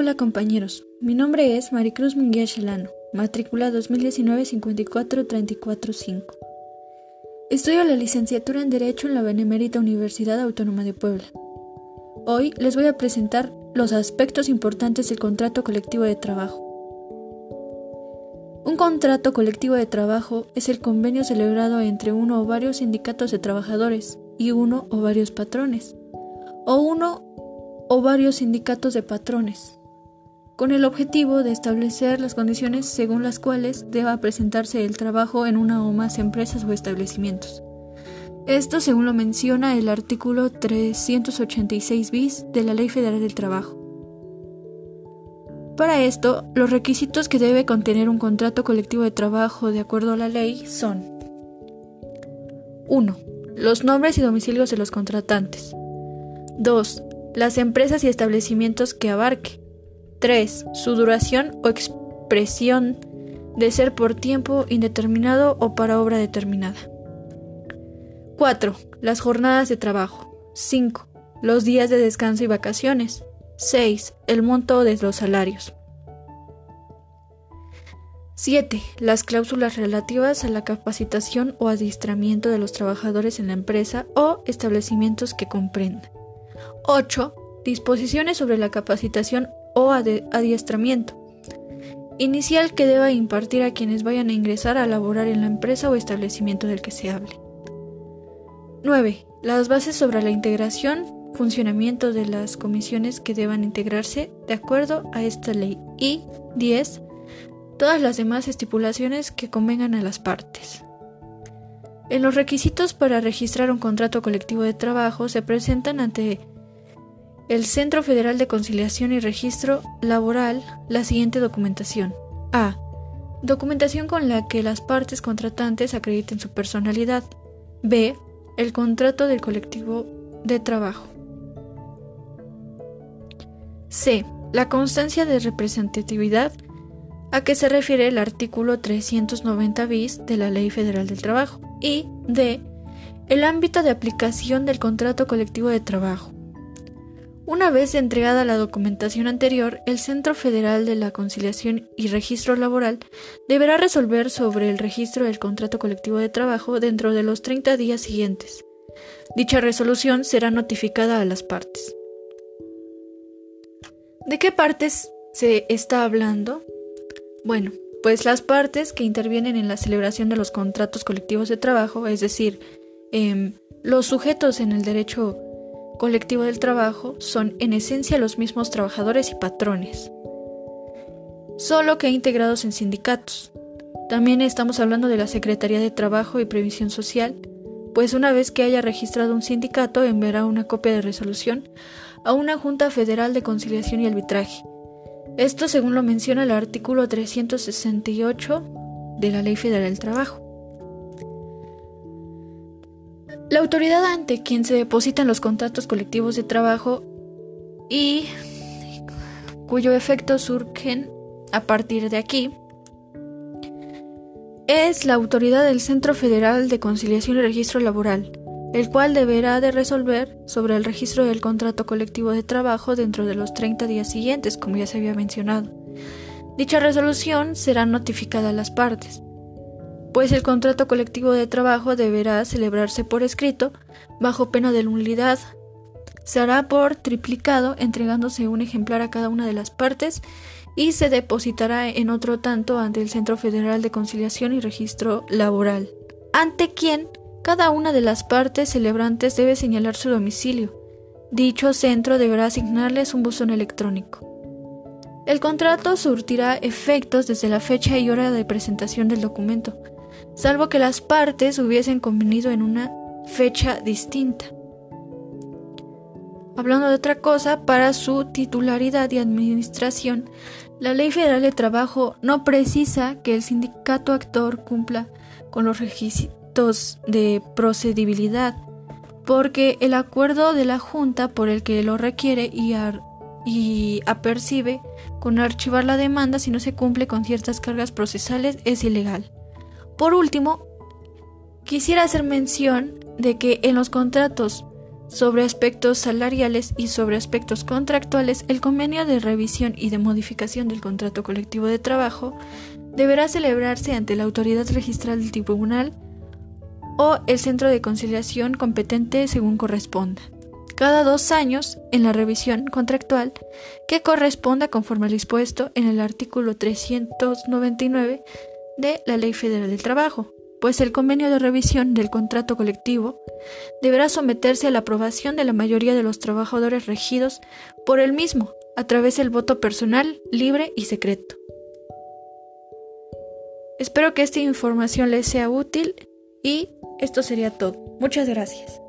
Hola compañeros, mi nombre es Maricruz Munguía Chelano, matrícula 2019-54345. Estudio la licenciatura en Derecho en la Benemérita Universidad Autónoma de Puebla. Hoy les voy a presentar los aspectos importantes del contrato colectivo de trabajo. Un contrato colectivo de trabajo es el convenio celebrado entre uno o varios sindicatos de trabajadores y uno o varios patrones, o uno o varios sindicatos de patrones, con el objetivo de establecer las condiciones según las cuales deba presentarse el trabajo en una o más empresas o establecimientos. Esto según lo menciona el artículo 386 bis de la Ley Federal del Trabajo. Para esto, los requisitos que debe contener un contrato colectivo de trabajo de acuerdo a la ley son 1. Los nombres y domicilios de los contratantes. 2. Las empresas y establecimientos que abarque. 3. Su duración o expresión de ser por tiempo indeterminado o para obra determinada. 4. Las jornadas de trabajo. 5. Los días de descanso y vacaciones. 6. El monto de los salarios. 7. Las cláusulas relativas a la capacitación o adiestramiento de los trabajadores en la empresa o establecimientos que comprendan. 8. Disposiciones sobre la capacitación o adiestramiento inicial que deba impartir a quienes vayan a ingresar a laborar en la empresa o establecimiento del que se hable. 9. Las bases sobre la integración, funcionamiento de las comisiones que deban integrarse de acuerdo a esta ley. Y 10. Todas las demás estipulaciones que convengan a las partes. En los requisitos para registrar un contrato colectivo de trabajo se presentan ante el Centro Federal de Conciliación y Registro Laboral la siguiente documentación. A. Documentación con la que las partes contratantes acrediten su personalidad. B. El contrato del colectivo de trabajo. C. La constancia de representatividad a que se refiere el artículo 390 bis de la Ley Federal del Trabajo. Y D. El ámbito de aplicación del contrato colectivo de trabajo. Una vez entregada la documentación anterior, el Centro Federal de la Conciliación y Registro Laboral deberá resolver sobre el registro del contrato colectivo de trabajo dentro de los 30 días siguientes. Dicha resolución será notificada a las partes. ¿De qué partes se está hablando? Bueno, pues las partes que intervienen en la celebración de los contratos colectivos de trabajo, es decir, em, los sujetos en el derecho colectivo del trabajo son en esencia los mismos trabajadores y patrones, solo que integrados en sindicatos. También estamos hablando de la Secretaría de Trabajo y Previsión Social, pues una vez que haya registrado un sindicato enviará una copia de resolución a una Junta Federal de Conciliación y Arbitraje. Esto según lo menciona el artículo 368 de la Ley Federal del Trabajo. La autoridad ante quien se depositan los contratos colectivos de trabajo y cuyo efecto surgen a partir de aquí es la autoridad del Centro Federal de Conciliación y Registro Laboral, el cual deberá de resolver sobre el registro del contrato colectivo de trabajo dentro de los 30 días siguientes, como ya se había mencionado. Dicha resolución será notificada a las partes pues el contrato colectivo de trabajo deberá celebrarse por escrito bajo pena de nulidad. Se hará por triplicado entregándose un ejemplar a cada una de las partes y se depositará en otro tanto ante el Centro Federal de Conciliación y Registro Laboral, ante quien cada una de las partes celebrantes debe señalar su domicilio. Dicho centro deberá asignarles un buzón electrónico. El contrato surtirá efectos desde la fecha y hora de presentación del documento, salvo que las partes hubiesen convenido en una fecha distinta. Hablando de otra cosa, para su titularidad y administración, la Ley Federal de Trabajo no precisa que el sindicato actor cumpla con los requisitos de procedibilidad, porque el acuerdo de la Junta por el que lo requiere y, apercibe con archivar la demanda si no se cumple con ciertas cargas procesales es ilegal. Por último, quisiera hacer mención de que en los contratos Sobre aspectos salariales y sobre aspectos contractuales, el convenio de revisión y de modificación del contrato colectivo de trabajo deberá celebrarse ante la autoridad registral del tribunal o el centro de conciliación competente según corresponda. Cada dos años en la revisión contractual que corresponda conforme al dispuesto en el artículo 399 de la Ley Federal del Trabajo, pues el convenio de revisión del contrato colectivo deberá someterse a la aprobación de la mayoría de los trabajadores regidos por el mismo a través del voto personal, libre y secreto. Espero que esta información les sea útil y esto sería todo. Muchas gracias.